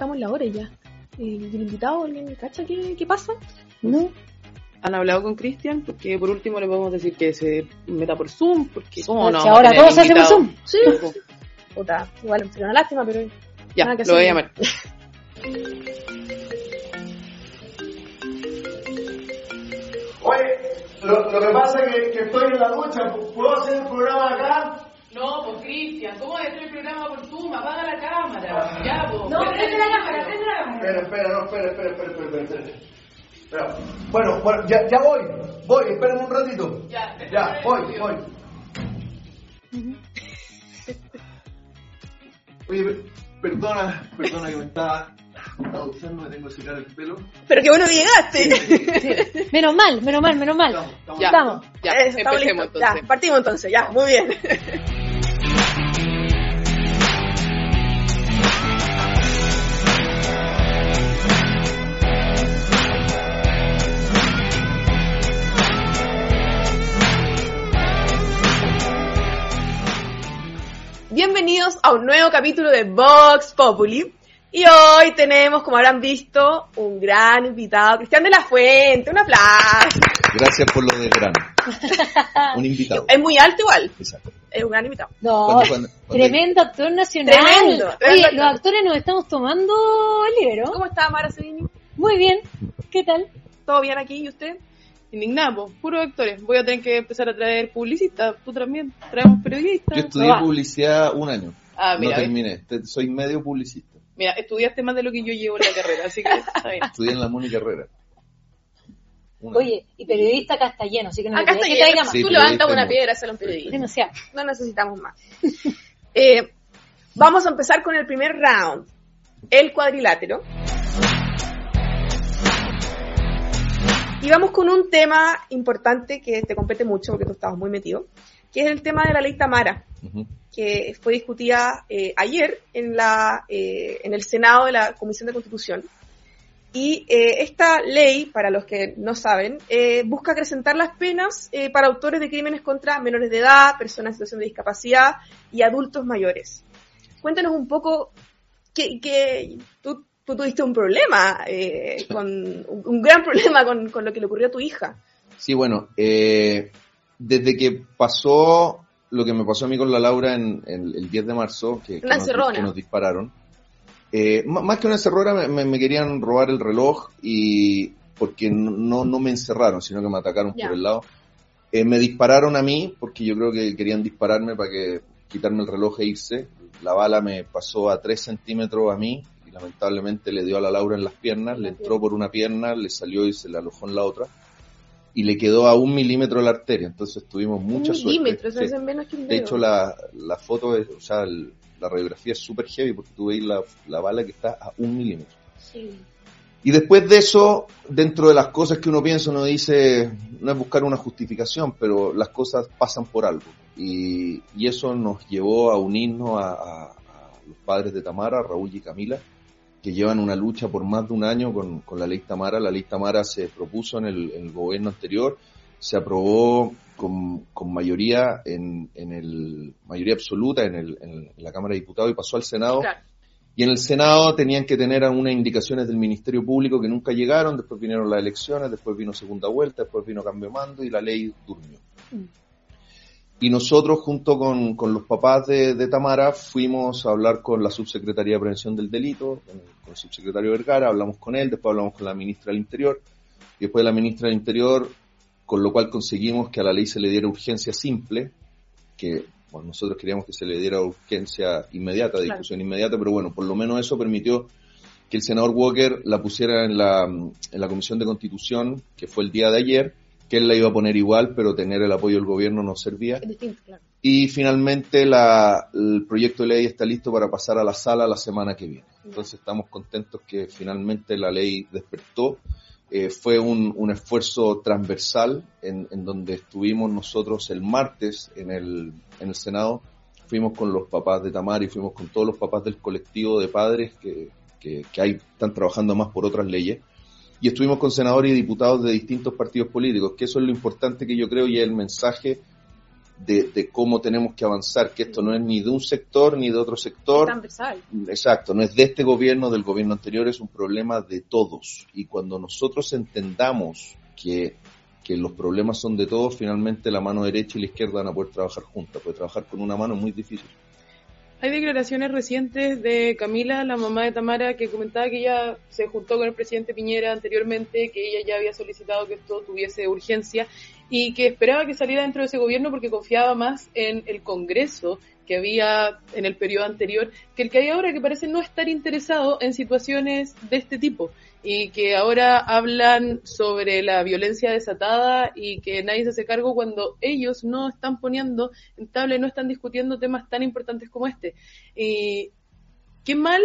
estamos en la hora ya. ¿Y el invitado, alguien cacha qué, qué pasa? No. han hablado con Cristian porque por último le podemos decir que se meta por Zoom porque cómo no ahora todo se hace por. Zoom. Sí. Puta, igual sería una lástima, pero ya Nada que lo voy a llamar Oye, lo, lo que pasa es que, que estoy en la ducha, ¿puedo hacer el programa acá? No, pues Cristian, ¿cómo hacer el programa por Zoom? Apaga la cámara. Ya, pues. No, prende la cámara, prende la cámara. Espera, espera, no, espera, espera, espera, espera, espera, espera. Espera. Bueno, bueno, ya, ya voy, voy, espérenme un ratito. Ya, Ya, voy, voy. Oye, per- perdona, perdona que me estaba, estaba duchando, me tengo que secar el pelo. Pero qué bueno que llegaste. Menos mal, menos mal, menos mal. Estamos, estamos. ya Estamos. ya Eso, estamos empecemos listos. entonces Ya, partimos entonces, ya, muy bien. Bienvenidos a un nuevo capítulo de Vox Populi. Y hoy tenemos, como habrán visto, un gran invitado, Cristian de la Fuente. Un aplauso. Gracias por lo de verano. Un invitado. Es muy alto igual. Exacto. Es un gran invitado. No, tremendo actor nacional. Tremendo, Oye, tremendo. los actores nos estamos tomando el libro. ¿Cómo está Mara Sevini? Muy bien. ¿Qué tal? ¿Todo bien aquí y usted? indignada pues, puro actores voy a tener que empezar a traer publicistas tú también traemos periodistas Yo estudié publicidad un año. ah No terminé. Te- Soy medio publicista. Mira estudiaste más de lo que yo llevo en la carrera así que está bien Estudié en la Mónica Herrera. Un año. Oye, y periodista acá está lleno, así que no Acá está que lleno. más. Sí, Tú levantas una piedra, sale un periodista. Demasiado. No necesitamos más. Eh, vamos a empezar con el primer round. El cuadrilátero. Y vamos con un tema importante que te compete mucho porque tú estabas muy metido, que es el tema de la ley Tamara, Ujú. Que fue discutida eh, ayer en, la, eh, en el Senado de la Comisión de Constitución. Y eh, esta ley, para los que no saben, busca acrecentar las penas para autores de crímenes contra menores de edad, personas en situación de discapacidad y adultos mayores. Cuéntanos un poco que, que tú, tú tuviste un problema, con, un, gran problema con, con lo que le ocurrió a tu hija. Sí, bueno, desde que pasó lo que me pasó a mí con la Laura en, en el 10 de marzo, que, nos, encerrona. que nos dispararon, eh, más que una encerrona me, me- me querían robar el reloj y porque no, no me encerraron, sino que me atacaron por el lado. Eh, me dispararon a mí porque yo creo que querían dispararme para que quitarme el reloj e irse. La bala me pasó a 3 centímetros a mí y lamentablemente le dio a la Laura en las piernas, le entró por una pierna, le salió y se le alojó en la otra y le quedó a un milímetro la arteria, entonces tuvimos mucha un suerte. milímetro, eso Sí. menos que un De hecho, la, la foto, es, o sea, el- la radiografía es súper heavy porque tú veis la, la bala que está a un milímetro. Sí. Y después de eso, dentro de las cosas que uno piensa, uno dice, no es buscar una justificación, pero las cosas pasan por algo. Y, y eso nos llevó a unirnos a, a- a los padres de Tamara, Raúl y Camila, que llevan una lucha por más de un año con, con la ley Tamara. La ley Tamara se propuso en el, en el gobierno anterior, se aprobó con, con mayoría en, en el mayoría absoluta en, el, en la Cámara de Diputados y pasó al Senado. Claro. Y en el Senado tenían que tener algunas indicaciones del Ministerio Público que nunca llegaron, después vinieron las elecciones, después vino segunda vuelta, después vino cambio de mando y la ley durmió. Y nosotros, junto con, con los papás de, de Tamara, fuimos a hablar con la Subsecretaría de Prevención del Delito, con el, con el subsecretario Vergara, hablamos con él, después hablamos con la ministra del Interior, y después la ministra del Interior, con lo cual conseguimos que a la ley se le diera urgencia simple, que bueno, nosotros queríamos que se le diera urgencia inmediata, Claro. discusión inmediata, pero bueno, por lo menos eso permitió que el senador Walker la pusiera en la, en la Comisión de Constitución, que fue el día de ayer, que él la iba a poner igual, pero tener el apoyo del gobierno no servía. Es distinto, claro. Y finalmente la, el proyecto de ley está listo para pasar a la sala la semana que viene. Entonces estamos contentos que finalmente la ley despertó. Eh, fue un, un esfuerzo transversal en, en donde estuvimos nosotros el martes en el, en el Senado. Fuimos con los papás de Tamar y fuimos con todos los papás del colectivo de padres que, que, que hay, están trabajando más por otras leyes. Y estuvimos con senadores y diputados de distintos partidos políticos, que eso es lo importante que yo creo y es el mensaje de, de cómo tenemos que avanzar, que esto no es ni de un sector ni de otro sector. transversal. Exacto, no es de este gobierno, del gobierno anterior, es un problema de todos. Y cuando nosotros entendamos que, que los problemas son de todos, finalmente la mano derecha y la izquierda van a poder trabajar juntas, porque trabajar con una mano es muy difícil. Hay declaraciones recientes de Camila, la mamá de Tamara, que comentaba que ella se juntó con el presidente Piñera anteriormente, que ella ya había solicitado que esto tuviese urgencia y que esperaba que saliera dentro de ese gobierno porque confiaba más en el Congreso que había en el periodo anterior que el que hay ahora, que parece no estar interesado en situaciones de este tipo y que ahora hablan sobre la violencia desatada y que nadie se hace cargo cuando ellos no están poniendo en tabla y no están discutiendo temas tan importantes como este. Y qué mal,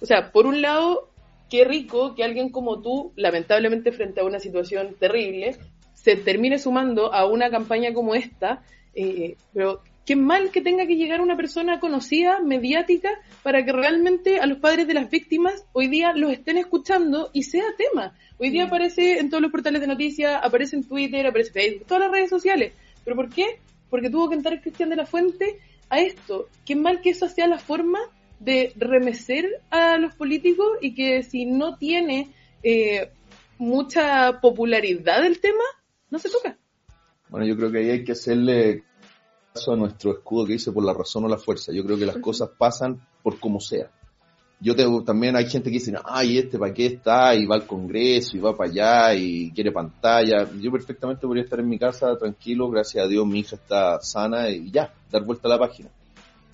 o sea, por un lado, qué rico que alguien como tú, lamentablemente frente a una situación terrible, se termine sumando a una campaña como esta, eh, pero qué mal que tenga que llegar una persona conocida, mediática, para que realmente a los padres de las víctimas hoy día los estén escuchando y sea tema. Hoy día aparece en todos los portales de noticias, aparece en Twitter, aparece en Facebook, todas las redes sociales. ¿Pero por qué? Porque tuvo que entrar Cristian de la Fuente a esto. Qué mal que eso sea la forma de remecer a los políticos y que si no tiene eh, mucha popularidad el tema, no se toca. Bueno, yo creo que ahí hay que hacerle a nuestro escudo que dice por la razón o la fuerza. Yo creo que las cosas pasan por como sea. Yo tengo, también hay gente que dice, ay, este para qué está, y va al Congreso, y va para allá, y quiere pantalla. Yo perfectamente podría estar en mi casa tranquilo, gracias a Dios mi hija está sana, y ya, dar vuelta a la página.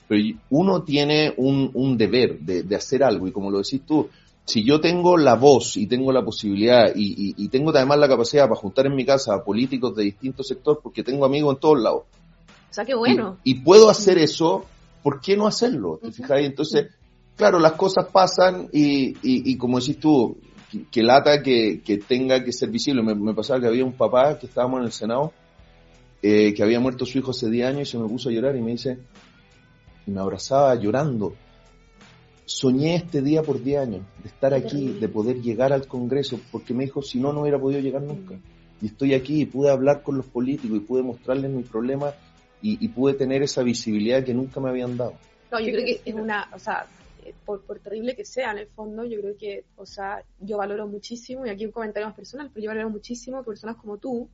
Pero uno tiene un, un deber de, de hacer algo, y como lo decís tú, si yo tengo la voz y tengo la posibilidad y, y, y, tengo además la capacidad para juntar en mi casa a políticos de distintos sectores, porque tengo amigos en todos lados. Sea, qué bueno. Y, y puedo hacer eso, ¿por qué no hacerlo? ¿Te fijas? Entonces, claro, las cosas pasan y, y como decís tú, que, que lata que, que, tenga que ser visible. Me, me, pasaba que había un papá que estábamos en el Senado, eh, que había muerto su hijo hace 10 años y se me puso a llorar y me dice, y me abrazaba llorando soñé este día por 10 años, de estar aquí, de poder llegar al Congreso, porque me dijo, si no, no hubiera podido llegar nunca. Y estoy aquí y pude hablar con los políticos y pude mostrarles mi problema y, y pude tener esa visibilidad que nunca me habían dado. No, yo creo que es una, o sea, por, por, terrible que sea en el fondo, yo creo que, o sea, yo valoro muchísimo, y aquí un comentario más personal, pero yo valoro muchísimo que personas como tú,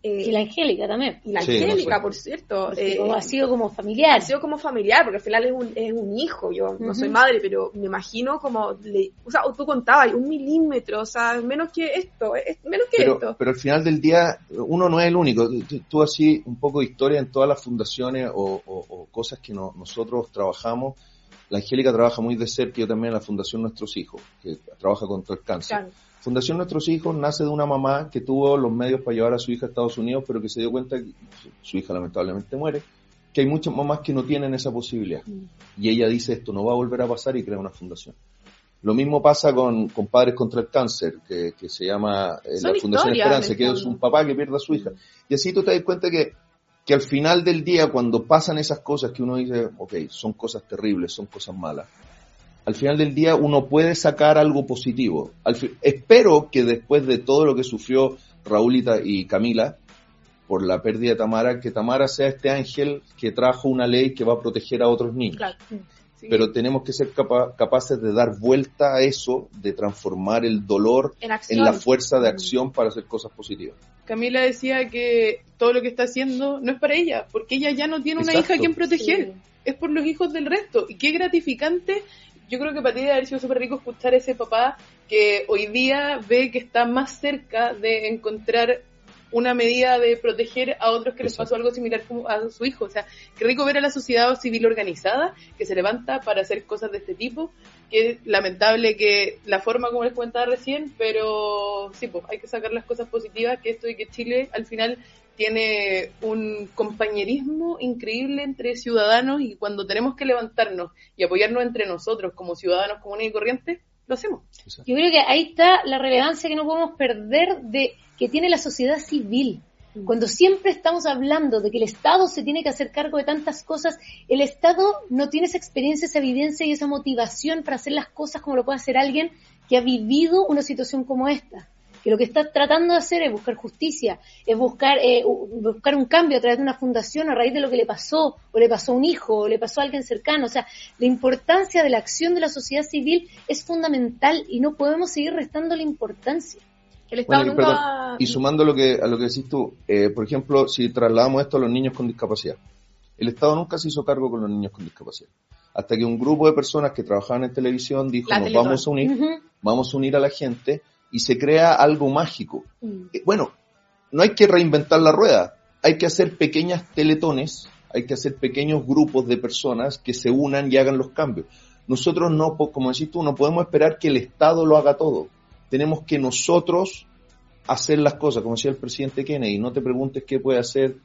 eh, y la Angélica también. Y la sí, Angélica, no por cierto. Eh, ha sido como familiar. Ha sido como familiar, porque al final es un, es un hijo. Yo uh -huh. no soy madre, pero me imagino como. Le, o sea, tú contabas, un milímetro, o sea, menos que esto, es menos que pero, esto. Pero al final del día, uno no es el único. Tú, tú así, un poco de historia en todas las fundaciones o, o, o cosas que no, nosotros trabajamos. La Angélica trabaja muy de cerca, yo también en la Fundación Nuestros Hijos, que trabaja contra el cáncer. Claro Fundación Nuestros Hijos nace de una mamá que tuvo los medios para llevar a su hija a Estados Unidos, pero que se dio cuenta que su hija lamentablemente muere, que hay muchas mamás que no tienen esa posibilidad. Y ella dice esto no va a volver a pasar y crea una fundación. Lo mismo pasa con, con Padres contra el Cáncer, que, que se llama eh, la Fundación Esperanza, que es un papá que pierde a su hija. Y así tú te das cuenta que, que al final del día, cuando pasan esas cosas que uno dice, ok, son cosas terribles, son cosas malas, al final del día uno puede sacar algo positivo. Al espero que después de todo lo que sufrió Raúl y Camila por la pérdida de Tamara, que Tamara sea este ángel que trajo una ley que va a proteger a otros niños. Claro. Sí. Pero tenemos que ser capa capaces de dar vuelta a eso, de transformar el dolor en, en la fuerza de acción para hacer cosas positivas. Camila decía que todo lo que está haciendo no es para ella, porque ella ya no tiene una Exacto. hija a quien proteger, Sí. es por los hijos del resto. Y qué gratificante yo creo que para ti debe haber sido súper rico escuchar a ese papá que hoy día ve que está más cerca de encontrar una medida de proteger a otros que les pasó algo similar a su hijo. O sea, qué rico ver a la sociedad civil organizada que se levanta para hacer cosas de este tipo. Que es lamentable que la forma como les comentaba recién, pero sí, pues hay que sacar las cosas positivas, que esto y que Chile al final tiene un compañerismo increíble entre ciudadanos y cuando tenemos que levantarnos y apoyarnos entre nosotros como ciudadanos comunes y corrientes, lo hacemos. Yo creo que ahí está la relevancia que no podemos perder de que tiene la sociedad civil. Cuando siempre estamos hablando de que el Estado se tiene que hacer cargo de tantas cosas, el Estado no tiene esa experiencia, esa evidencia y esa motivación para hacer las cosas como lo puede hacer alguien que ha vivido una situación como esta. Que lo que está tratando de hacer es buscar justicia, es buscar, eh, buscar un cambio a través de una fundación a raíz de lo que le pasó, o le pasó a un hijo, o le pasó a alguien cercano. O sea, la importancia de la acción de la sociedad civil es fundamental y no podemos seguir restando la importancia. El Estado Bueno, y, nunca... perdón, y sumando lo que, a lo que decís tú, eh, por ejemplo, si trasladamos esto a los niños con discapacidad, el Estado nunca se hizo cargo con los niños con discapacidad. Hasta que un grupo de personas que trabajaban en televisión dijo, La nos Teletón. vamos a unir, vamos a unir a la gente y se crea algo mágico. Mm. Eh, Bueno, no hay que reinventar la rueda, hay que hacer pequeñas teletones, hay que hacer pequeños grupos de personas que se unan y hagan los cambios. Nosotros no, como decís tú, no podemos esperar que el Estado lo haga todo. Tenemos que nosotros hacer las cosas, como decía el presidente Kennedy, no te preguntes qué puede hacer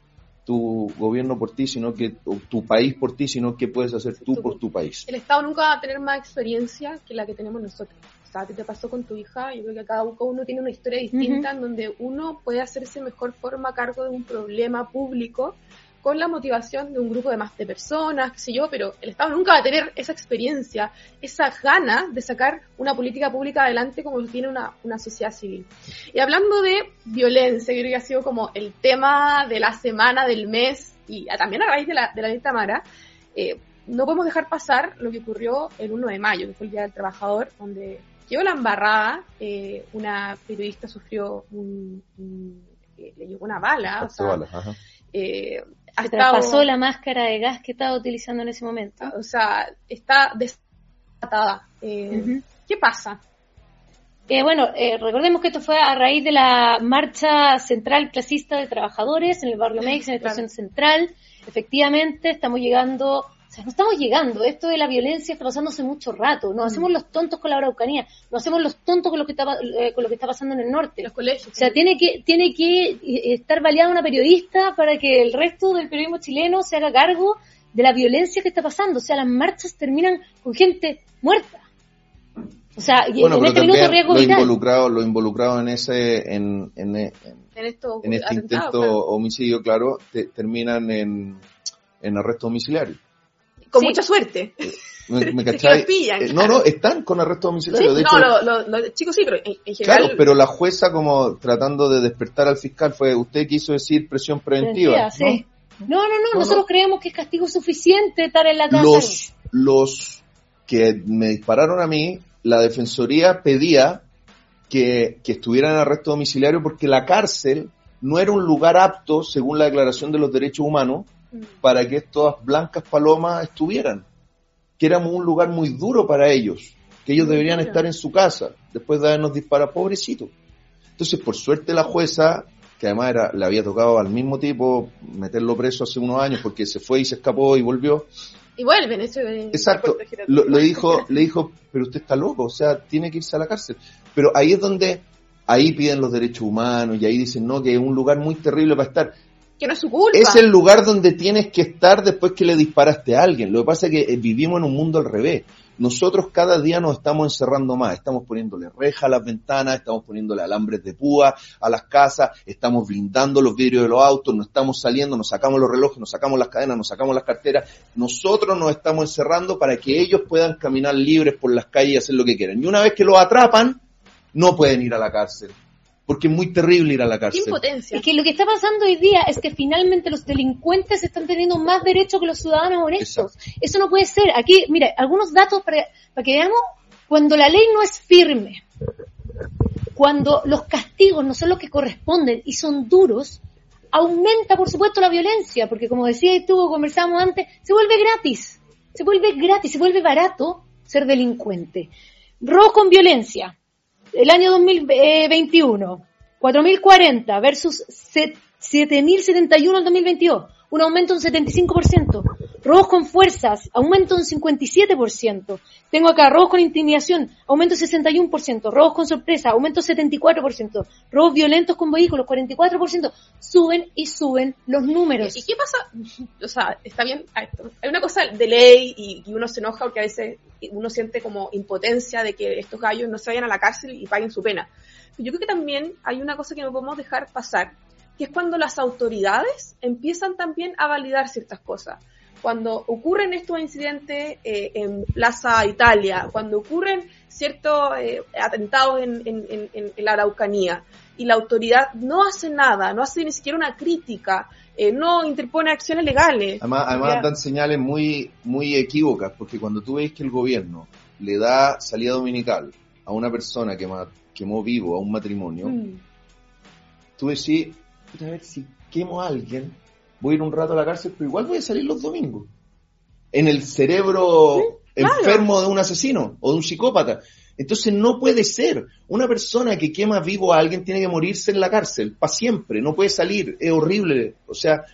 tu gobierno por ti, sino que o tu país por ti, sino qué puedes hacer tú por tu país. El Estado nunca va a tener más experiencia que la que tenemos nosotros. O sea, a ti te pasó con tu hija, yo creo que cada uno tiene una historia distinta en donde uno puede hacerse mejor forma cargo de un problema público con la motivación de un grupo de más de personas, qué sé yo, pero el Estado nunca va a tener esa experiencia, esa gana de sacar una política pública adelante como lo tiene una, una sociedad civil. Y hablando de violencia, yo creo que ha sido como el tema de la semana, del mes, y también a raíz de la, de la ley Tamara, eh, no podemos dejar pasar lo que ocurrió el 1 de mayo, que fue el Día del Trabajador, donde quedó la embarrada, eh, una periodista sufrió un, un- eh, le llegó una bala, o sea, ajá. eh, ha Se estado- traspasó la máscara de gas que estaba utilizando en ese momento. o sea, está desatada. Eh. ¿Qué pasa? Eh, bueno, eh, recordemos que esto fue a raíz de la marcha central clasista de trabajadores en el barrio Meix, en la Claro. estación central. Efectivamente, estamos llegando, o sea, no estamos llegando, esto de la violencia está pasando hace mucho rato. Nos hacemos los tontos con la Araucanía, nos hacemos los tontos con lo que está, pa- eh, con lo que está pasando en el norte. Los colegios. O sea, tiene que, tiene que eh, estar baleada una periodista para que el resto del periodismo chileno se haga cargo de la violencia que está pasando. O sea, las marchas terminan con gente muerta. O sea, y Bueno, en este minuto riesgo lo vital. involucrado, lo involucrado en ese, en, en, en- en, esto, en este intento claro. homicidio, claro, te- terminan en, en arresto domiciliario. Con Sí. mucha suerte. ¿Me, me cachai? los pillan, Eh, claro. No, no, están con arresto Sí, domiciliario. no, hecho, lo- lo- lo- chicos, sí, pero en, en general. Claro, pero la jueza como tratando de despertar al fiscal fue, usted quiso decir presión preventiva. Preventiva, sí. No, no, no, No, nosotros no. creemos que es castigo suficiente estar en la casa. Los, los que me dispararon a mí, la defensoría pedía que, que estuvieran en arresto domiciliario porque la cárcel no era un lugar apto, según la Declaración de los Derechos Humanos. Para que estas blancas palomas estuvieran. Que éramos un lugar muy duro para ellos, que ellos deberían estar en su casa, después de habernos disparado, pobrecito. Entonces, por suerte la jueza, que además era, le había tocado al mismo tipo meterlo preso hace unos años porque se fue y se escapó y volvió. Y vuelven, eso es- Exacto. Lo- le dijo, le dijo, pero usted está loco, o sea, tiene que irse a la cárcel. Pero ahí es donde, ahí piden los derechos humanos y ahí dicen, no, que es un lugar muy terrible para estar. Es el lugar donde tienes que estar después que le disparaste a alguien. Lo que pasa es que eh, vivimos en un mundo al revés. Nosotros cada día nos estamos encerrando más, estamos poniéndole reja a las ventanas, estamos poniéndole alambres de púa a las casas, estamos blindando los vidrios de los autos, no estamos saliendo, nos sacamos los relojes, nos sacamos las cadenas, nos sacamos las carteras. Nosotros nos estamos encerrando para que ellos puedan caminar libres por las calles y hacer lo que quieran. Y una vez que los atrapan, no pueden ir a la cárcel. Porque es muy terrible ir a la Qué cárcel. impotencia. Es que lo que está pasando hoy día es que finalmente los delincuentes están teniendo más derechos que los ciudadanos honestos. Eso no puede ser. Aquí, mire, algunos datos para, para que veamos, cuando la ley no es firme, cuando los castigos no son los que corresponden y son duros, aumenta por supuesto la violencia, porque como decía tú, conversábamos antes, se vuelve gratis, se vuelve gratis, se vuelve barato ser delincuente. Robo con violencia, el año 2021, 4.040 versus se- 7.071 al 2022, un aumento de un 75%. Robos con fuerzas, aumento un 57%. Tengo acá robos con intimidación, aumento de 61%. Robos con sorpresa, aumento de 74%. Robos violentos con vehículos, 44%. Suben y suben los números. ¿Y qué pasa? O sea, está bien, hay una cosa de ley y, y uno se enoja porque a veces uno siente como impotencia de que estos gallos no se vayan a la cárcel y paguen su pena. Yo creo que también hay una cosa que no podemos dejar pasar, que es cuando las autoridades empiezan también a validar ciertas cosas. Cuando ocurren estos incidentes eh, en Plaza Italia, cuando ocurren ciertos eh, atentados en, en- en- en la Araucanía y la autoridad no hace nada, no hace ni siquiera una crítica, eh, no interpone acciones legales. Además, además dan señales muy, muy equívocas, porque cuando tú ves que el gobierno le da salida dominical a una persona que quemó vivo a un matrimonio, Mm. tú decís, "Puta, a ver si quemo a alguien, voy a ir un rato a la cárcel, pero igual voy a salir los domingos. En el cerebro claro. enfermo de un asesino o de un psicópata. Entonces no puede ser. Una persona que quema vivo a alguien tiene que morirse en la cárcel, para siempre, no puede salir, es horrible. O sea,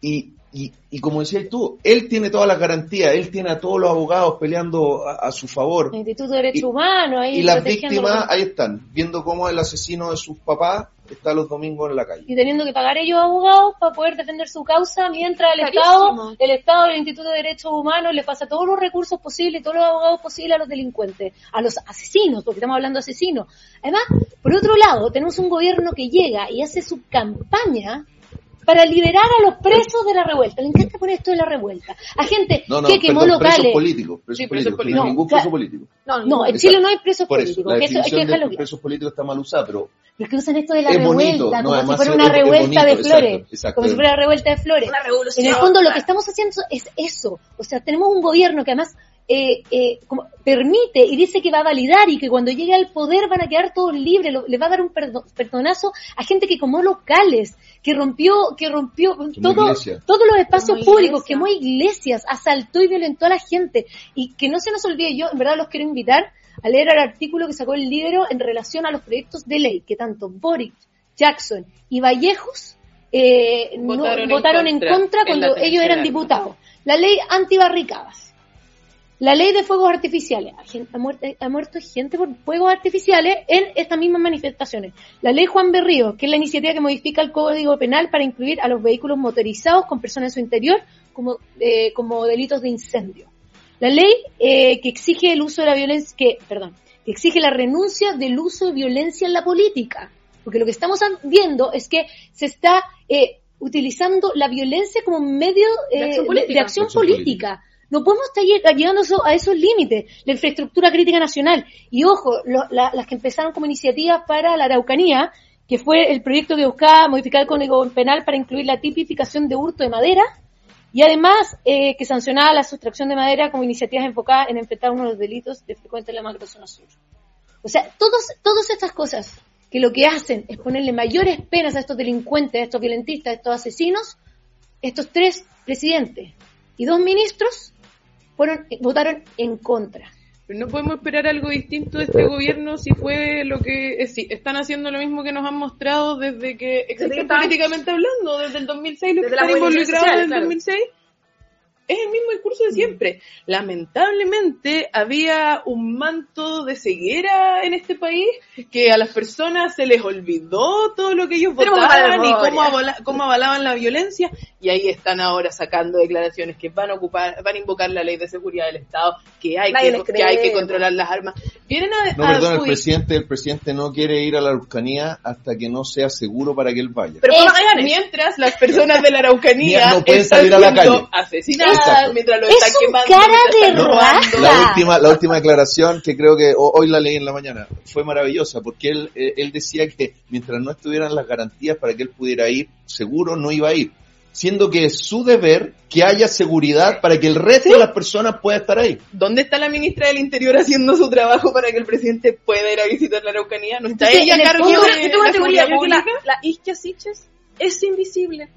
y, y, y como decías tú, él tiene todas las garantías, él tiene a todos los abogados peleando a, a su favor. El Instituto de Derechos Y- Humanos ahí Y las víctimas ahí están, viendo cómo el asesino de sus papás está los domingos en la calle. y teniendo que pagar ellos abogados para poder defender su causa, mientras el. Estado, el Estado, el Instituto de Derechos Humanos le pasa todos los recursos posibles, todos los abogados posibles a los delincuentes, a los asesinos, porque estamos hablando de asesinos. Además, por otro lado, tenemos un gobierno que llega y hace su campaña para liberar a los presos de la revuelta. Le encanta poner esto de la revuelta. A gente No, no, que quemó perdón, presos locales. políticos, presos Sí, presos políticos, políticos. no, ningún Claro. preso político. No, No, en. Chile no hay presos Por eso, políticos. la que eso hay que dejarlo de presos políticos está mal usada, pero Los que usan esto de la Es revuelta, bonito, no, como si además fuera es- una es revuelta bonito, de flores. exacto, exacto. Como si fuera una revuelta de flores. Una revolución. En el fondo lo que estamos haciendo es eso. O sea, tenemos un gobierno que además eh, eh, como permite y dice que va a validar y que cuando llegue al poder van a quedar todos libres, lo- le va a dar un perdo- perdonazo a gente que como locales, que rompió, que rompió todo, todos los espacios Quemó públicos, quemó iglesias, asaltó y violentó a la gente. Y que no se nos olvide, yo en verdad los quiero invitar a leer el artículo que sacó el libro en relación a los proyectos de ley que tanto Boric, Jackson y Vallejos eh, no- Votaron votaron, en en contra contra, en cuando la ellos eran diputados. La ley antibarricadas. La ley de fuegos artificiales. Ha, muerto, ha muerto gente por fuegos artificiales en estas mismas manifestaciones. La ley Juan Berrío, que es la iniciativa que modifica el Código Penal para incluir a los vehículos motorizados con personas en su interior como, eh, como delitos de incendio. La ley eh, que exige el uso de la violencia, que, perdón, que exige la renuncia del uso de violencia en la política. Porque lo que estamos viendo es que se está eh, utilizando la violencia como un medio eh, De acción de- política. de acción Acción política. No podemos estar lleg- llegando a eso- a esos límites. La infraestructura crítica nacional. Y ojo, la- las que empezaron como iniciativas para la Araucanía, que fue el proyecto que buscaba modificar el Código Penal para incluir la tipificación de hurto de madera y además eh, que sancionaba la sustracción de madera como iniciativas enfocadas en enfrentar uno de los delitos de frecuente en la macrozona sur. O sea, todos, todas estas cosas que lo que hacen es ponerle mayores penas a estos delincuentes, a estos violentistas, a estos asesinos, estos tres presidentes y dos ministros fueron, votaron en contra. Pero no podemos esperar algo distinto de este gobierno si fue lo que eh, sí, están haciendo lo mismo que nos han mostrado desde que que existen políticamente hablando, desde el 2006, los que Desde la están involucrados desde el claro. 2006. Es el mismo discurso de siempre. Lamentablemente había un manto de ceguera en este país que a las personas se les olvidó todo lo que ellos votaban y cómo, avala- cómo avalaban la violencia y ahí están ahora sacando declaraciones que van a ocupar, van a invocar la ley de seguridad del Estado, que hay, Nadie que, les que, hay que cree. controlar las armas. Vienen a, No, a perdón, el presidente, el presidente no quiere ir a la Araucanía hasta que no sea seguro para que él vaya. Pero Magallanes. mientras las personas de la Araucanía No pueden están salir a la siendo calle. asesinadas, Exacto. mientras lo Es están un quemando, cara de raja. La última, la última declaración que creo que ho- hoy la leí en la mañana fue maravillosa porque él, eh, él decía que mientras no estuvieran las garantías para que él pudiera ir, seguro no iba a ir. Siendo que es su deber que haya seguridad para que el resto de las personas pueda estar ahí. ¿Dónde está la ministra del Interior haciendo su trabajo para que el presidente pueda ir a visitar la Araucanía? ¿No está Entonces, ella a cargo de Yo tengo una la teoría, seguridad yo creo que la, pública? la Isquia Siches es invisible.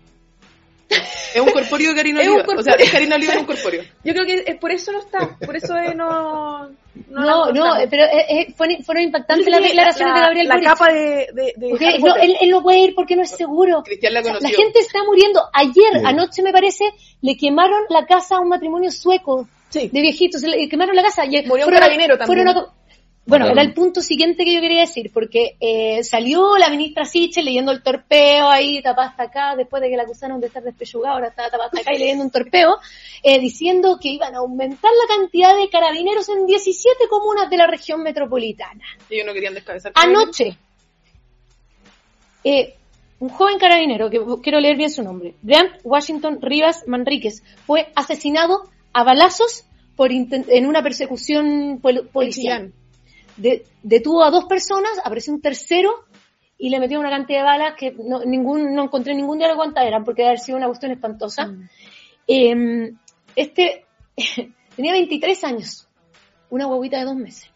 Es un corpóreo de Karina Es un Oliva. O sea, es Karina Oliva en un corpóreo. Yo creo que es por eso no está, por eso no... No, No, no, pero eh, fueron, impactantes las declaraciones la, de Gabriel La Boric. capa de... no, él, él no puede ir porque no es seguro. Cristian la O sea, conoció. la gente está muriendo. Ayer, Sí. anoche me parece, le quemaron la casa a un matrimonio sueco Sí. de viejitos. Le quemaron la casa. Y Murió un fueron a- carabinero también. fueron a- bueno, Claro. era el punto siguiente que yo quería decir, porque eh, salió la ministra Siche leyendo el torpeo ahí, tapada hasta acá, después de que la acusaron de estar despechugada, ahora estaba tapada hasta acá y leyendo un torpeo, eh, diciendo que iban a aumentar la cantidad de carabineros en 17 comunas de la región metropolitana. Ellos no querían descabezar. Anoche, eh, un joven carabinero, que quiero leer bien su nombre, Grant Washington Rivas Manríquez, fue asesinado a balazos por en una persecución pol- policial. De- detuvo a dos personas, apareció un tercero y le metió una cantidad de balas que no, ningún, no encontré ningún diario cuántas eran, porque debe haber sido una cuestión espantosa. Eh, este tenía 23 años, una huevita de dos meses.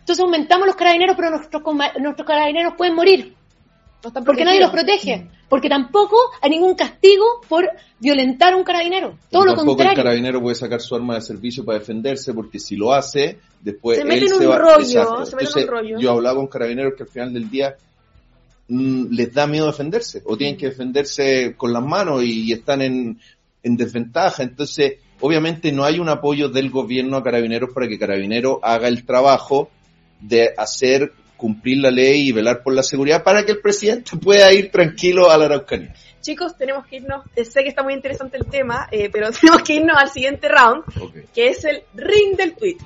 Entonces aumentamos los carabineros, pero nuestros, nuestros carabineros pueden morir. No Porque nadie los protege. Porque tampoco hay ningún castigo por violentar a un carabinero. Todo lo tampoco el contrario. carabinero puede sacar su arma de servicio para defenderse, porque si lo hace, después Se mete en un va... rollo, Exacto. se mete en un rollo. yo hablaba con carabineros que al final del día mm, les da miedo defenderse, o tienen que defenderse con las manos y, están en, en desventaja. Entonces, obviamente no hay un apoyo del gobierno a carabineros para que carabineros haga el trabajo de hacer cumplir la ley y velar por la seguridad para que el presidente pueda ir tranquilo a la Araucanía. Chicos, tenemos que irnos. eh, Sé que está muy interesante el tema, eh, pero tenemos que irnos al siguiente round, que es el ring del tweet.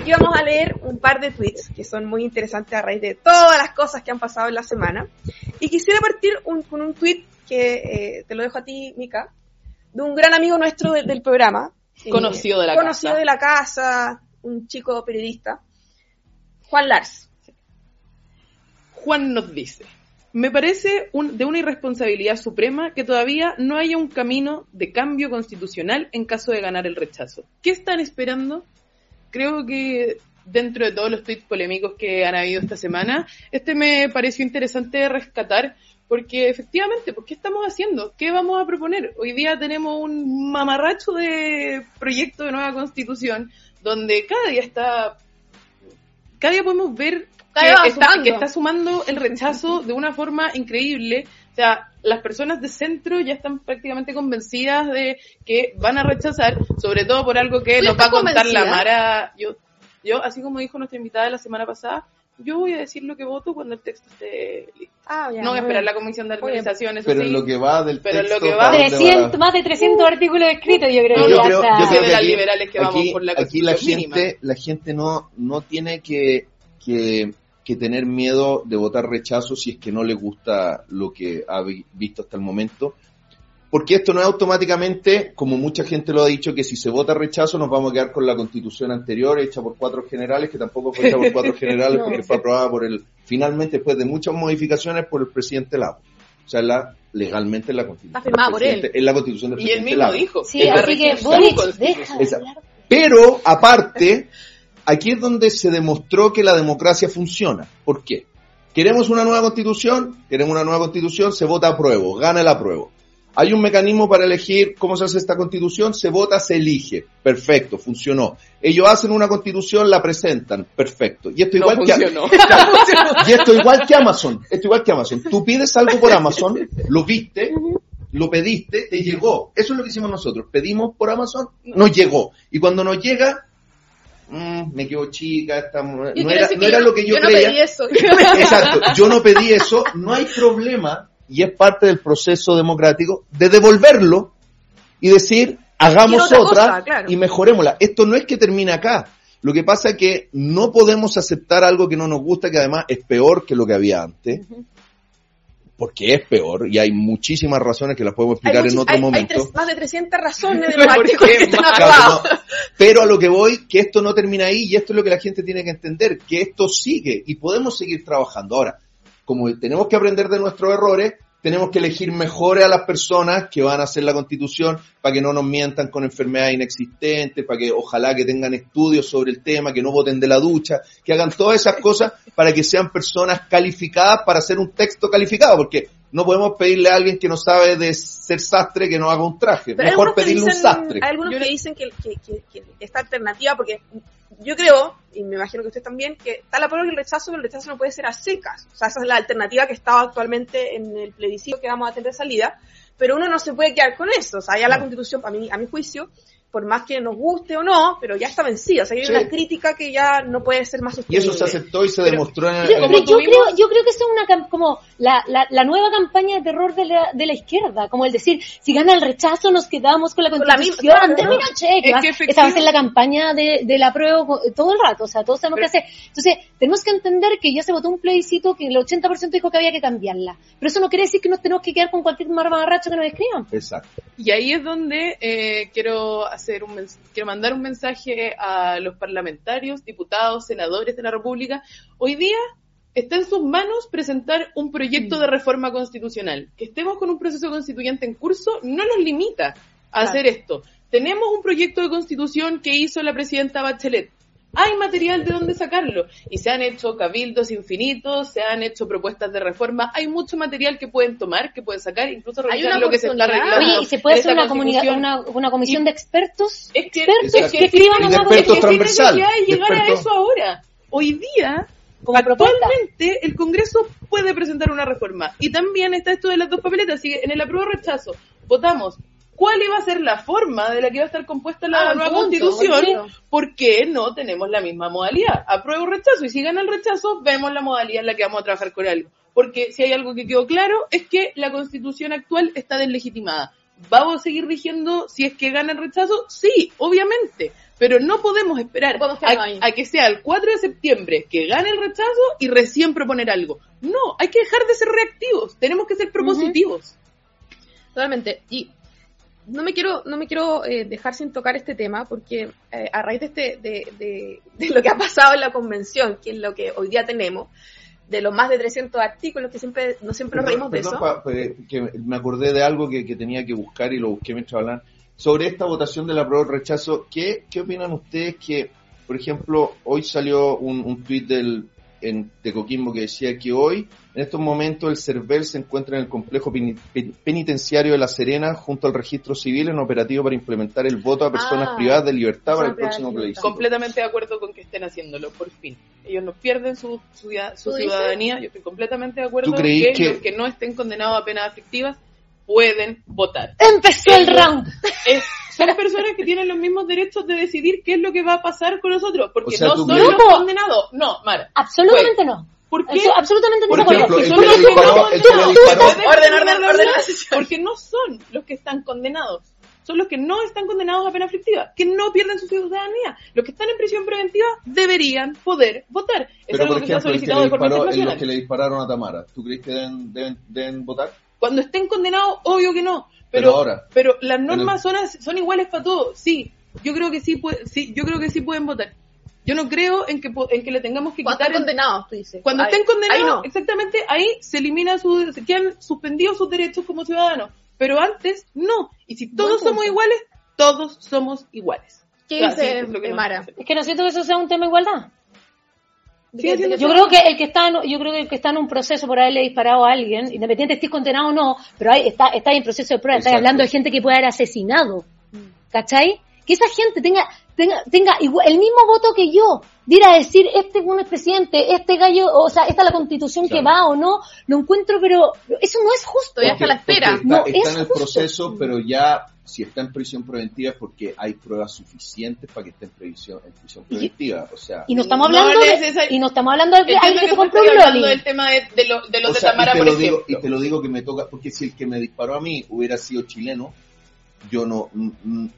Aquí vamos a leer un par de tweets que son muy interesantes a raíz de todas las cosas que han pasado en la semana. Y quisiera partir un- con un tweet que eh, te lo dejo a ti, Mika, de un gran amigo nuestro del, del programa. Conocido de la conocido casa. de la casa, un chico periodista, Juan Lars. Juan nos dice, me parece de una irresponsabilidad suprema que todavía no haya un camino de cambio constitucional en caso de ganar el rechazo. ¿Qué están esperando? Creo que dentro de todos los tweets polémicos que han habido esta semana, este me pareció interesante rescatar porque efectivamente, ¿por qué estamos haciendo? ¿Qué vamos a proponer? Hoy día tenemos un mamarracho de proyecto de nueva constitución donde cada día está, cada día podemos ver Cada que está, sumando. que está sumando el rechazo de una forma increíble. O sea, las personas de centro ya están prácticamente convencidas de que van a rechazar, sobre todo por algo que ¿Tú nos va a contar la? Mara. Yo, yo, así como dijo nuestra invitada de la semana pasada, yo voy a decir lo que voto cuando el texto esté listo. Ah, ya, no voy a esperar bien. la comisión de organización, eso Pero sí. en lo que va del Pero en lo texto, que va- ¿para dónde 300, más de 300 artículos escritos, yo creo No, yo creo- yo creo de que las aquí- liberales que vamos por la aquí la gente, mínima. la gente no, no tiene que, que, que tener miedo de votar rechazo si es que no le gusta lo que ha vi- visto hasta el momento. Porque esto no es automáticamente, como mucha gente lo ha dicho, que si se vota rechazo nos vamos a quedar con la constitución anterior hecha por cuatro generales, que tampoco fue hecha por cuatro generales No. porque fue aprobada por el, finalmente después de muchas modificaciones por el presidente Lago. O sea, la, legalmente es la constitución. Está firmada por él. Es la constitución del Y él mismo Lago. dijo. Sí, así que Boric, deja de Esa- hablar. Pero, aparte, aquí es donde se demostró que la democracia funciona. ¿Por qué? Queremos una nueva constitución, queremos una nueva constitución, se vota apruebo, gana el apruebo. Hay un mecanismo para elegir cómo se hace esta constitución, se vota, se elige. Perfecto, funcionó. Ellos hacen una constitución, la presentan. Perfecto. Y esto No igual que y esto igual que Amazon, esto igual que Amazon. Tú pides algo por Amazon, lo viste, lo pediste, te llegó. Eso es lo que hicimos nosotros. Pedimos por Amazon, nos llegó. Y cuando nos llega, mm, me quedo chica, esta Yo no, era, no que era yo lo que yo, no creía. pedí eso. Exacto, yo no pedí eso, no hay problema, y es parte del proceso democrático, de devolverlo y decir, hagamos otra otra cosa, claro. y mejorémosla. Esto no es que termine acá. Lo que pasa es que no podemos aceptar algo que no nos gusta, que además es peor que lo que había antes, porque es peor, y hay muchísimas razones que las podemos Hay, explicar en otro hay- hay momento. tres- más de 300 razones de los ¿Por qué artículos que están? Claro, no. Pero a lo que voy, que esto no termina ahí y esto es lo que la gente tiene que entender, que esto sigue y podemos seguir trabajando. Ahora, como tenemos que aprender de nuestros errores, tenemos que elegir mejores a las personas que van a hacer la constitución para que no nos mientan con enfermedades inexistentes, para que ojalá que tengan estudios sobre el tema, que no voten de la ducha, que hagan todas esas cosas para que sean personas calificadas para hacer un texto calificado, porque no podemos pedirle a alguien que no sabe de ser sastre que no haga un traje. Pero Mejor que pedirle un sastre. Hay algunos Yo que no- dicen que, que- que- que esta alternativa, porque yo creo, y me imagino que usted también, que está la prueba y el rechazo, pero el rechazo no puede ser a secas. O sea, esa es la alternativa que está actualmente en el plebiscito que vamos a tener de salida, pero uno no se puede quedar con eso. O sea, ya la No. constitución, a mi, a mi juicio, por más que nos guste o no, pero ya está vencida. O sea, hay Sí. una crítica que ya no puede ser más Y sostenible. eso se aceptó y se Pero- demostró en, Pero- en- pero yo, tuvimos- creo, yo creo que eso es una como la, la, la nueva campaña de terror de la, de la izquierda, como el decir, si gana el rechazo nos quedamos con la Con la constitución misma- claro. Que Es que esa va a ser la campaña de, de la prueba todo el rato, o sea, todos sabemos Pero- qué hacer. Entonces, tenemos que entender que ya se votó un plebiscito que el 80% dijo que había que cambiarla, pero eso no quiere decir que nos tenemos que quedar con cualquier marmarracho que nos escriban. Exacto. Y ahí es donde eh, quiero hacer un quiero mandar un mensaje a los parlamentarios, diputados, senadores de la República. Hoy día está en sus manos presentar un proyecto de reforma constitucional. Que estemos con un proceso constituyente en curso no nos limita a hacer esto. Tenemos un proyecto de constitución que hizo la presidenta Bachelet. Hay material de dónde sacarlo. Y se han hecho cabildos infinitos, se han hecho propuestas de reforma. Hay mucho material que pueden tomar, que pueden sacar, incluso Hay revisar una lo que se está arreglando. Oye, ¿y se puede hacer una, una, una comisión Y- de expertos? Es que, expertos es que que escriban es que sin transversal, llegar a eso ahora. Hoy día, Como propuesta. actualmente, el Congreso puede presentar una reforma. Y también está esto de las dos papeletas. Así que en el apruebo rechazo votamos cuál iba a ser la forma de la que iba a estar compuesta la Ah, nueva punto, constitución, porque no tenemos la misma modalidad. Apruebo rechazo. Y si gana el rechazo, vemos la modalidad en la que vamos a trabajar con algo. Porque si hay algo que quedó claro, es que la constitución actual está deslegitimada. ¿Vamos a seguir rigiendo si es que gana el rechazo? Sí, obviamente. Pero no podemos esperar No a que sea el 4 de septiembre que gane el rechazo y recién proponer algo. No, hay que dejar de ser reactivos. Tenemos que ser propositivos. Totalmente. Y no me quiero, no me quiero eh, dejar sin tocar este tema, porque eh, a raíz de este, de, de- de lo que ha pasado en la convención, que es lo que hoy día tenemos, de los más de 300 artículos que siempre, no siempre nos reímos de eso. pa- pa- que me acordé de algo que, que tenía que buscar y lo busqué mientras hablaban. Sobre esta votación del rechazo, ¿qué, ¿qué opinan ustedes que, por ejemplo, hoy salió un, un tuit del, en, de Coquimbo que decía que hoy, en estos momentos, el CERVEL se encuentra en el complejo peni- pen- penitenciario de La Serena junto al registro civil en operativo para implementar el voto a personas Ah, privadas de libertad para el próximo plebiscito. Completamente de acuerdo con que estén haciéndolo, por fin. Ellos no pierden su, su, su ¿Tú dices? ciudadanía. Yo estoy completamente de acuerdo ¿Tú creí que, que- los que no estén condenados a penas aflictivas pueden votar. Empezó el round. Es- son personas que tienen los mismos derechos de decidir qué es lo que va a pasar con nosotros, porque O sea, no ¿tú son crees- los condenados. No, Mara. Absolutamente no. ¿Por qué? Eso, absolutamente no Por de ejemplo, el que le que disparó, no el que le condenados. disparó, Pueden Orden, orden, orden. Porque no son los que están condenados. Son los que no están condenados a pena aflictiva, que no pierden su ciudadanía. Los que están en prisión preventiva deberían poder votar. Es Pero, algo por que se ha ejemplo, el que, solicitado le de disparó, en los que le dispararon a Tamara, ¿tú crees que deben, deben, deben votar? Cuando estén condenados, obvio que no. Pero Pero, ahora. pero las normas el- son, son iguales para todos. Sí, yo creo que sí, puede, sí, yo creo que sí pueden votar. Yo no creo en que en que le tengamos que Cuando quitar están el- condenados, tú dices. Cuando Ahí- estén condenados, ahí no. exactamente, ahí se elimina su, se quedan suspendidos sus derechos como ciudadanos. Pero antes, no. Y si todos somos iguales, todos somos iguales. ¿Qué O sea, dice sí, es lo que nos Mara? Es que no siento que eso sea un tema de igualdad. Yo creo que el que está en, yo creo que el que está en un proceso por haberle disparado a alguien, independiente estés condenado o no, pero ahí está, está en proceso de prueba, estás Exacto. hablando de gente que puede haber asesinado. ¿Cachai? Que esa gente tenga, tenga, tenga igual- el mismo voto que yo, de ir a decir este es es presidente, este gallo, o sea, esta es la constitución que va o no, lo encuentro, pero eso no es justo. Todavía está a la espera. porque No, está, está es en el justo. proceso, pero ya si está en prisión preventiva es porque hay pruebas suficientes para que esté en prisión, en prisión preventiva. O sea, Y no estamos No hablando de, necesario- y no estamos hablando de alguien que se compró un hablando del tema de, de, lo- de los o de sea, Tamara, y, te por lo digo, ejemplo. y te lo digo que me toca, porque si el que me disparó a mí hubiera sido chileno, yo no,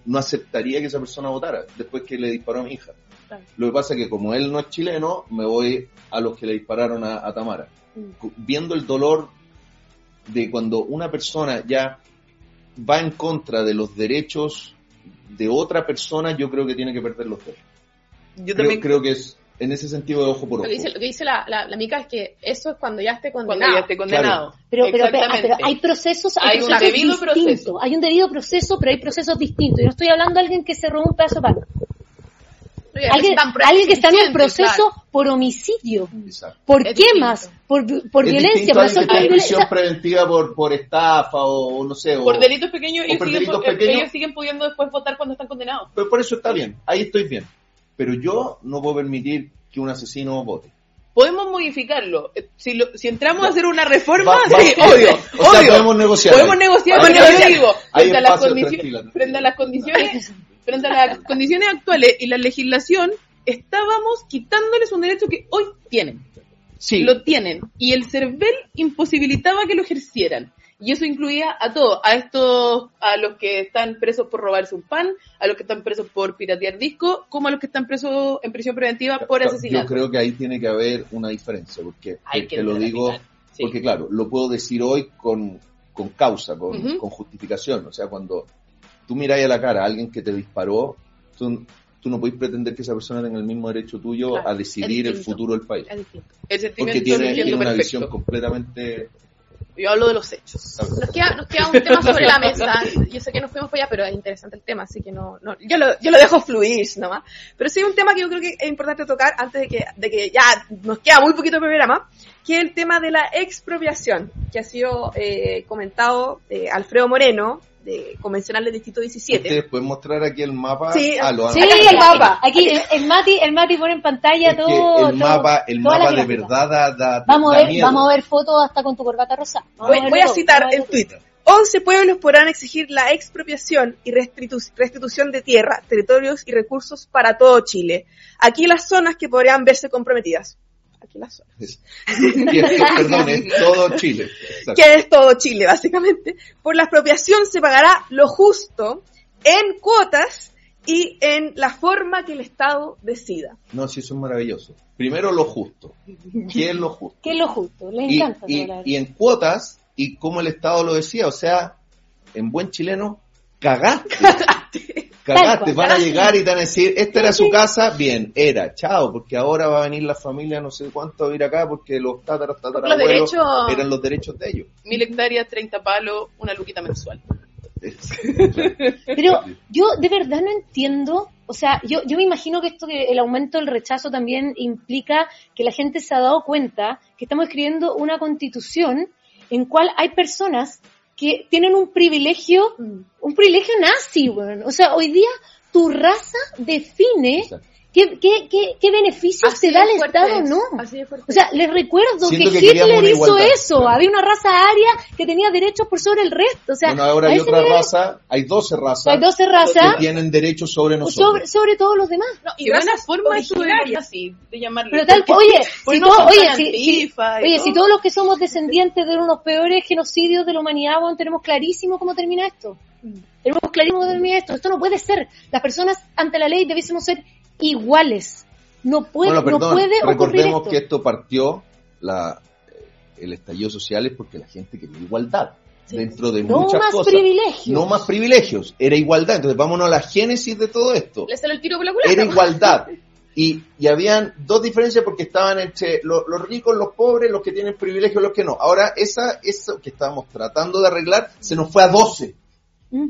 no aceptaría que esa persona votara después que le disparó a mi hija. Claro. Lo que pasa es que como él no es chileno, me voy a los que le dispararon a, a Tamara. Cu- Viendo el dolor de cuando una persona ya va en contra de los derechos de otra persona, yo creo que tiene que perder los derechos. Yo Creo, también creo que es en ese sentido de ojo por Lo ojo. que dice, lo que dice la, la, la mica es que eso es cuando ya esté cuando condenado. ya esté condenado. Pero, pero, pero, hay procesos, hay, Hay un debido distintos. proceso. Hay un debido proceso, pero hay procesos distintos. Y no estoy hablando de alguien que se robó un pedazo de pan. Alguien, que está en suficientes, proceso claro. por homicidio, Exacto. por Es quemas, distinto. por, por Es violencia, por asalto está de prisión preventiva por, por estafa o no sé. o- Por delitos pequeños, o ellos por siguen, delitos pequeños. ellos siguen pudiendo después votar cuando están condenados. Pero por eso está bien, ahí estoy bien. Pero yo no puedo permitir que un asesino vote. podemos modificarlo. Eh, Si, lo- si entramos a hacer una reforma, Va- va- sí, obvio, o sea, obvio. podemos negociar. Podemos negociar, pero yo espacio- digo, hay frente a, las espacio, condiciones, tranquila. frente a las condiciones, frente a las condiciones actuales y la legislación, estábamos quitándoles un derecho que hoy tienen. Sí, Lo tienen. Y el CERVEL imposibilitaba que lo ejercieran. Y eso incluía a todos, a estos, a los que están presos por robarse un pan, a los que están presos por piratear discos, como a los que están presos en prisión preventiva por Yo asesinato. creo que ahí tiene que haber una diferencia, porque Hay te- que te lo digo, sí. porque claro, lo puedo decir hoy con, con causa, con, con justificación. O sea, cuando tú miras a la cara a alguien que te disparó, tú, tú no puedes pretender que esa persona tenga el mismo derecho tuyo Claro, a decidir el futuro del país. Es distinto. El Porque tiene, tiene una perfecto. visión completamente... Yo hablo de los hechos. Nos queda, nos queda un tema sobre la mesa. Yo sé que nos fuimos para allá, pero es interesante el tema, así que no, no yo, lo, yo lo dejo fluir nomás. Pero sí hay un tema que yo creo que es importante tocar antes de que, de que ya nos queda muy poquito de programa, que es el tema de la expropiación, que ha sido eh, comentado eh, Alfredo Moreno, de convencional del Distrito 17. Ustedes pueden mostrar aquí el mapa. Sí, Ah, lo Sí, el mapa. Aquí el, el Mati, el Mati pone en pantalla Es todo. el todo- mapa, el mapa de verdad da, da- Vamos da a ver, miedo. vamos a ver fotos hasta con tu corbata rosa. Voy, a todo, citar el tweet. 11 pueblos podrán exigir la expropiación y restitu- restitución de tierra, territorios y recursos para todo Chile. Aquí las zonas que podrían verse comprometidas. Aquí las zonas. Es- perdón, es todo Chile. Exacto. Que es todo Chile, básicamente. Por la expropiación se pagará lo justo en cuotas y en la forma que el Estado decida. No, sí, eso es maravilloso. Primero lo justo. ¿Qué es lo justo? Que es lo justo, les Y, encanta. y- y en cuotas, y como el Estado lo decía, o sea, en buen chileno, cagaste. Cagaste, cual. van a llegar y te van a decir, esta era su casa, bien, era, chao, porque ahora va a venir la familia no sé cuánto a vivir acá porque los tataras, Los tatarabuelos derechos... eran los derechos de ellos. Mil hectáreas, 30 palos, una luquita mensual. Pero yo de verdad no entiendo, o sea, yo, yo me imagino que esto que el aumento del rechazo también implica que la gente se ha dado cuenta que estamos escribiendo una constitución en cual hay personas que tienen un privilegio, un privilegio nazi, weón. O sea, hoy día tu raza define Exacto. Qué, qué, qué, qué beneficios Así te da de el Estado o es, no. así de O sea, es. les recuerdo Siento que, que Hitler una hizo igualdad, eso. claro. Había una raza aria que tenía derechos por sobre el resto. O sea, bueno, ahora hay otra nivel- raza, hay 12 razas hay 12 que razas tienen derechos sobre nosotros. sobre, sobre todos los demás. No, y buena razas forma eso de originarias. así, de llamarle. Pero tal, oye, si, no todo- oye, si, oye, si todos los que somos descendientes de unos peores genocidios de la humanidad, weón, tenemos clarísimo cómo termina esto. Tenemos clarísimo cómo termina esto. Esto no puede ser. Las personas ante la ley debiésemos ser iguales. No puede, bueno, perdón, no puede ocurrir recordemos esto. que esto partió, la, el estallido social es porque la gente quería igualdad dentro de no muchas más cosas. privilegios. No más privilegios, era igualdad. Entonces vámonos a la génesis de todo esto. Le sale el tiro por la culata. Era igualdad. Y, y habían dos diferencias porque estaban entre lo- los ricos, los pobres, los que tienen privilegios, los que no. Ahora esa, eso que estábamos tratando de arreglar se nos fue a 12. Mm.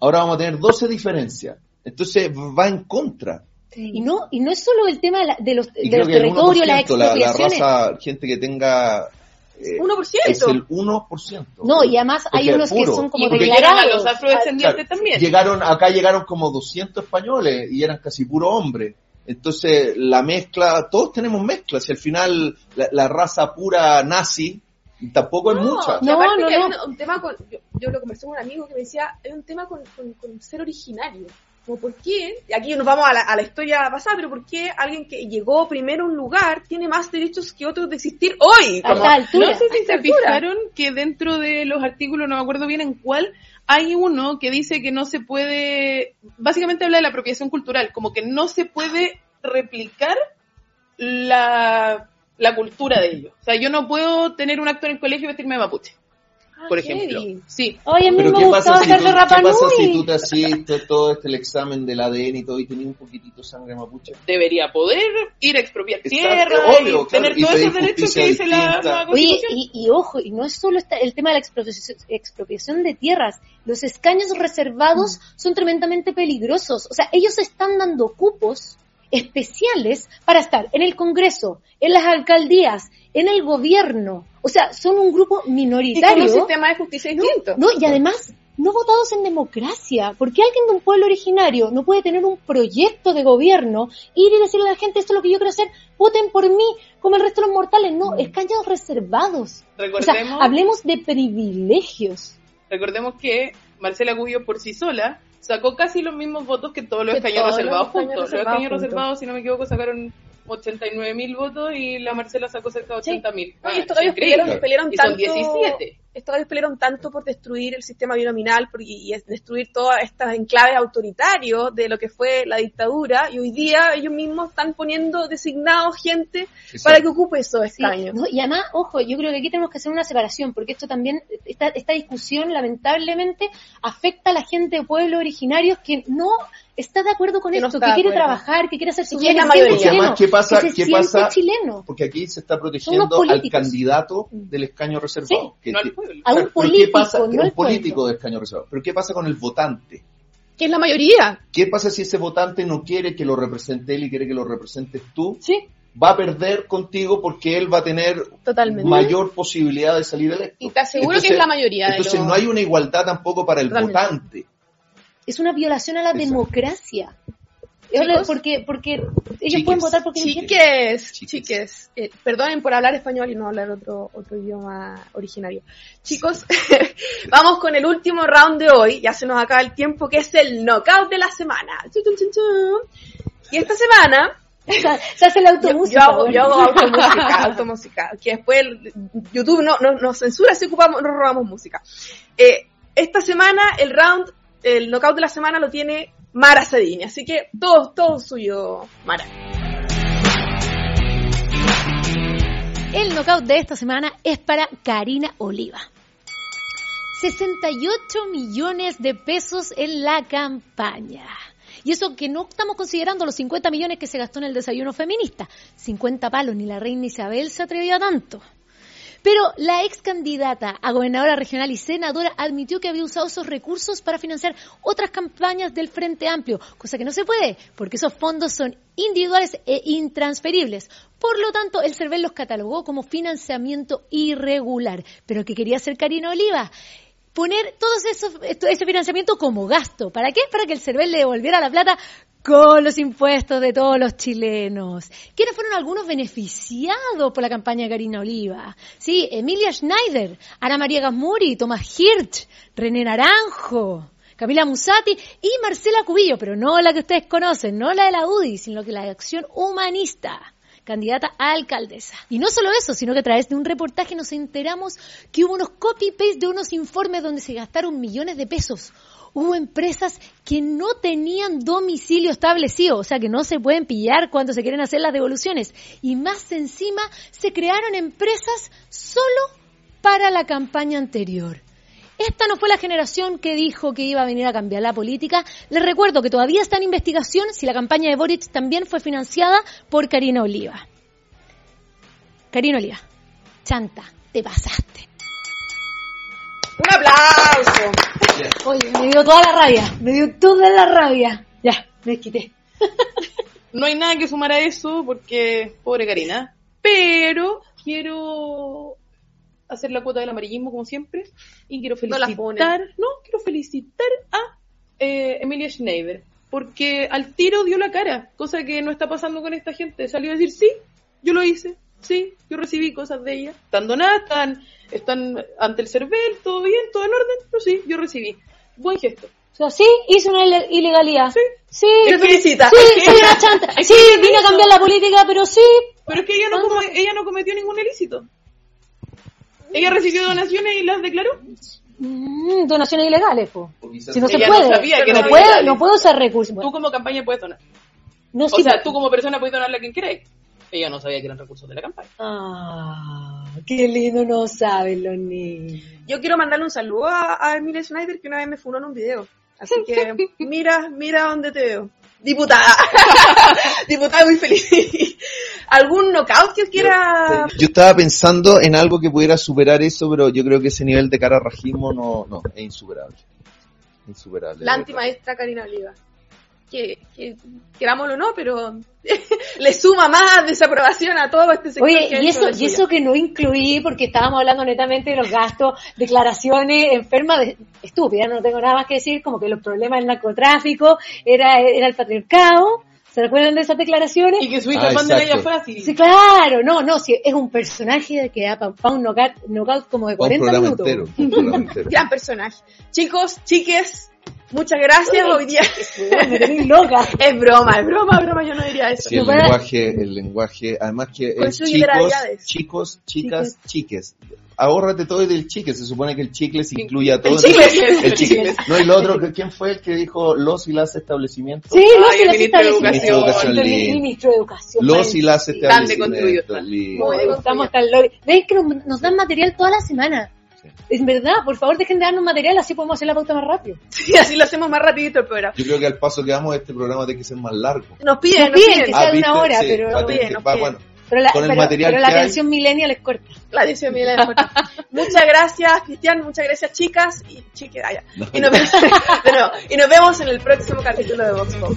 Ahora vamos a tener 12 diferencias. Entonces va en contra. Y no, y no es solo el tema de, la- de los, Y de creo los que el territorios, las 1%, la, la expropiaciones. raza, gente que tenga... eh, 1%. es el 1%. no, y además hay unos que son como declarados. los afrodescendientes Claro, también. Llegaron, acá llegaron como 200 españoles y eran casi puro hombre. Entonces, la mezcla, todos tenemos mezclas y al final la, la raza pura nazi tampoco es mucha. No, no, no. un, un tema con, yo, yo lo conversé con un amigo que me decía, hay un tema con, con, con ser originario. Como por qué, y aquí nos vamos a la, a la historia pasada, pero por qué alguien que llegó primero a un lugar tiene más derechos que otros de existir hoy. A Como- esta altura. No sé A si se altura. fijaron que dentro de los artículos, no me acuerdo bien en cuál, hay uno que dice que no se puede, básicamente habla de la apropiación cultural, como que no se puede replicar la, la cultura de ellos. O sea, yo no puedo tener un acto en el colegio y vestirme de mapuche, por ejemplo. heavy. Sí. Oye, a mí Pero me ¿qué gustaba pasa, si tú, ¿qué pasa si tú te hacías todo este el examen del ADN y todo y tenías un poquitito de sangre mapuche? Debería poder ir a expropiar tierra obvio, y claro, tener todos esos derechos que dice la nueva Oye, y, y ojo, y no es solo esta- el tema de la expropiación, expropiación de tierras, los escaños reservados son tremendamente peligrosos. O sea, ellos están dando cupos especiales para estar en el Congreso, en las alcaldías, en el gobierno. O sea, son un grupo Y con minoritario. un sistema de justicia distinto. No, y además no votados en democracia. ¿Por qué alguien de un pueblo originario no puede tener un proyecto de gobierno, ir y decirle a la gente, esto es lo que yo quiero hacer, voten por mí, como el resto de los mortales? No, escaños reservados. O sea, Recordemos, hablemos de privilegios. recordemos que Marcela Cubillo por sí sola sacó casi los mismos votos que todos los Que escaños todos los reservados escaños juntos. Los escaños juntos. reservados, si no me equivoco, sacaron 89 mil votos y la Marcela sacó cerca de Sí. 80 mil. No, y estos gallos pelearon, pelearon Y son tanto, 17. estos gallos pelearon tanto por destruir el sistema binominal por- y, y destruir todas estas enclaves autoritarios de lo que fue la dictadura y hoy día ellos mismos están poniendo designados gente para que ocupe esos Sí, escaños. no, y además, ojo, yo creo que aquí tenemos que hacer una separación, porque esto también, esta, esta discusión lamentablemente afecta a la gente de pueblos originarios que no está de acuerdo con Que no esto, está que quiere trabajar, que quiere hacer su vida, la que mayoría. chileno, Además, ¿qué pasa- que se qué pasa? chileno. Porque aquí se está protegiendo al candidato del escaño reservado. que No ti- al pueblo. A un político, ¿qué pasa? no un político pueblo. de escaño reservado. Pero ¿qué pasa con el votante? Que es la mayoría. ¿Qué pasa si ese votante no quiere que lo represente él y quiere que lo representes tú? Sí, Va a perder contigo porque él va a tener Totalmente. mayor posibilidad de salir electo. Y te aseguro que es la mayoría de Entonces los- no hay una igualdad tampoco para el Totalmente. votante. Es una violación a la Exacto. democracia. Chicos, porque porque ellos chiques, pueden votar porque. Chiques, Chiques. chiques, eh, perdonen por hablar español y no hablar otro, otro idioma originario. Chicos, vamos con el último round de hoy, ya se nos acaba el tiempo, que es el knockout de la semana. Y esta semana, Se hace la yo, automúsica. yo hago, bueno. yo hago automúsica, automúsica, que después el- YouTube no, no, nos censura si ocupamos, nos robamos música. Eh, esta semana el round, el knockout de la semana lo tiene Mara Sadini, así que todo, todo suyo, Mara. El knockout de esta semana es para Karina Oliva. 68 millones de pesos en la campaña. Y eso que no estamos considerando los 50 millones que se gastó en el desayuno feminista. 50 palos, ni la reina Isabel se atrevió a tanto. Pero la ex candidata a gobernadora regional y senadora admitió que había usado esos recursos para financiar otras campañas del Frente Amplio, cosa que no se puede, porque esos fondos son individuales e intransferibles. Por lo tanto, el CERVEL los catalogó como financiamiento irregular. Pero ¿qué quería hacer Karina Oliva? Poner todo ese financiamiento como gasto. ¿Para qué? Para que el CERVEL le devolviera la plata con los impuestos de todos los chilenos. ¿Quiénes fueron algunos beneficiados por la campaña de Karina Oliva? Sí, Emilia Schneider, Ana María Gasmuri, Tomás Hirsch, René Naranjo, Camila Musati y Marcela Cubillo, pero no la que ustedes conocen, no la de la UDI, sino que la de Acción Humanista candidata a alcaldesa. Y no solo eso, sino que a través de un reportaje nos enteramos que hubo unos copy-paste de unos informes donde se gastaron millones de pesos. Hubo empresas que no tenían domicilio establecido, o sea que no se pueden pillar cuando se quieren hacer las devoluciones. Y más encima, se crearon empresas solo para la campaña anterior. Esta no fue la generación que dijo que iba a venir a cambiar la política. Les recuerdo que todavía está en investigación si la campaña de Boric también fue financiada por Karina Oliva. Karina Oliva, chanta, te pasaste. Un aplauso. Oye, me dio toda la rabia, me dio toda la rabia. Ya, me quité. No hay nada que sumar a eso porque, pobre Karina. Pero quiero hacer la cuota del amarillismo como siempre y quiero No felicitar, ponen. no, quiero felicitar a eh, Emilia Schneider porque al tiro dio la cara, cosa que no está pasando con esta gente. Salió a decir, sí, yo lo hice, sí, yo recibí cosas de ella. Están donadas, están, están ante el CERVEL, todo bien, todo en orden, pero sí, yo recibí. Buen gesto. O sea, sí, hice una ile- ilegalidad. Sí. Sí, Te felicita. sí, soy una chanta. Sí, vine a cambiar la política, pero sí. Pero es que ella no, come- ella no cometió ningún ilícito. Ella recibió donaciones y las declaró. Mm, donaciones ilegales, po. Si no se Ella no puede, sabía que no, puede ilegales. no puedo usar recursos. Tú como campaña puedes donar. no, O sí, sea, tú como persona puedes donarle a quien queráis. Ella no sabía que eran recursos de la campaña. Ah, qué lindo no saben los niños. Yo quiero mandarle un saludo a, a Emilia Schneider que una vez me funó en un video. Así que mira, mira dónde te veo. Diputada. Diputada muy feliz. ¿Algún knockout que quiera? Yo estaba pensando en algo que pudiera superar eso, pero yo creo que ese nivel de cararrajismo no, no, es insuperable. Insuperable. La antimaestra Karina Oliva. Que, que querámoslo o no, pero le suma más desaprobación a todo este sector. Oye, y eso, y eso que no incluí, porque estábamos hablando netamente de los gastos, declaraciones enfermas, de, estúpidas, no tengo nada más que decir, como que los problemas del narcotráfico, era, era el patriarcado, ¿se recuerdan de esas declaraciones? Y que su hija Ah, exacto. ella fue así. Sí, claro, no, no, sí, es un personaje que da para un knockout, knockout como de Pa' un 40 programa minutos. entero. un entero. Gran personaje. Chicos, chiques, muchas gracias. Hoy día Me loca. es broma, es broma, broma, yo no diría eso. Sí, el para- lenguaje, el lenguaje, además que es chicos, chicos, chicas, chiques. Ahórrate todo del chique, se supone que el chicle se incluye a todo. El chicle. El chicle. No, lo otro, ¿quién fue el que dijo los y las establecimientos? Sí, los Ay, y el las ministro de establecimientos. Educación. El ministro de Educación. Los y las. Tan establecimientos. están. lindo. Muy estamos tan locos. ¿Veis que nos, nos dan material toda la semana? Es verdad, por favor dejen de darnos material, así podemos hacer la pauta más rápido. Sí, así lo hacemos más rapidito el programa. Yo creo que al paso que vamos este programa tiene que ser más largo. Nos piden, Nos nos piden piden. que sea de una hora, Sí, pero- va que- nos va- piden. bueno, Pero la, Con el pero- material pero la que hay. atención millennial es corta. La edición de Milena Fuerte. Muchas gracias, Cristian. Muchas gracias, chicas. Y chiques, ah. No. Y nos, y nos vemos en el próximo capítulo de Vox Pop.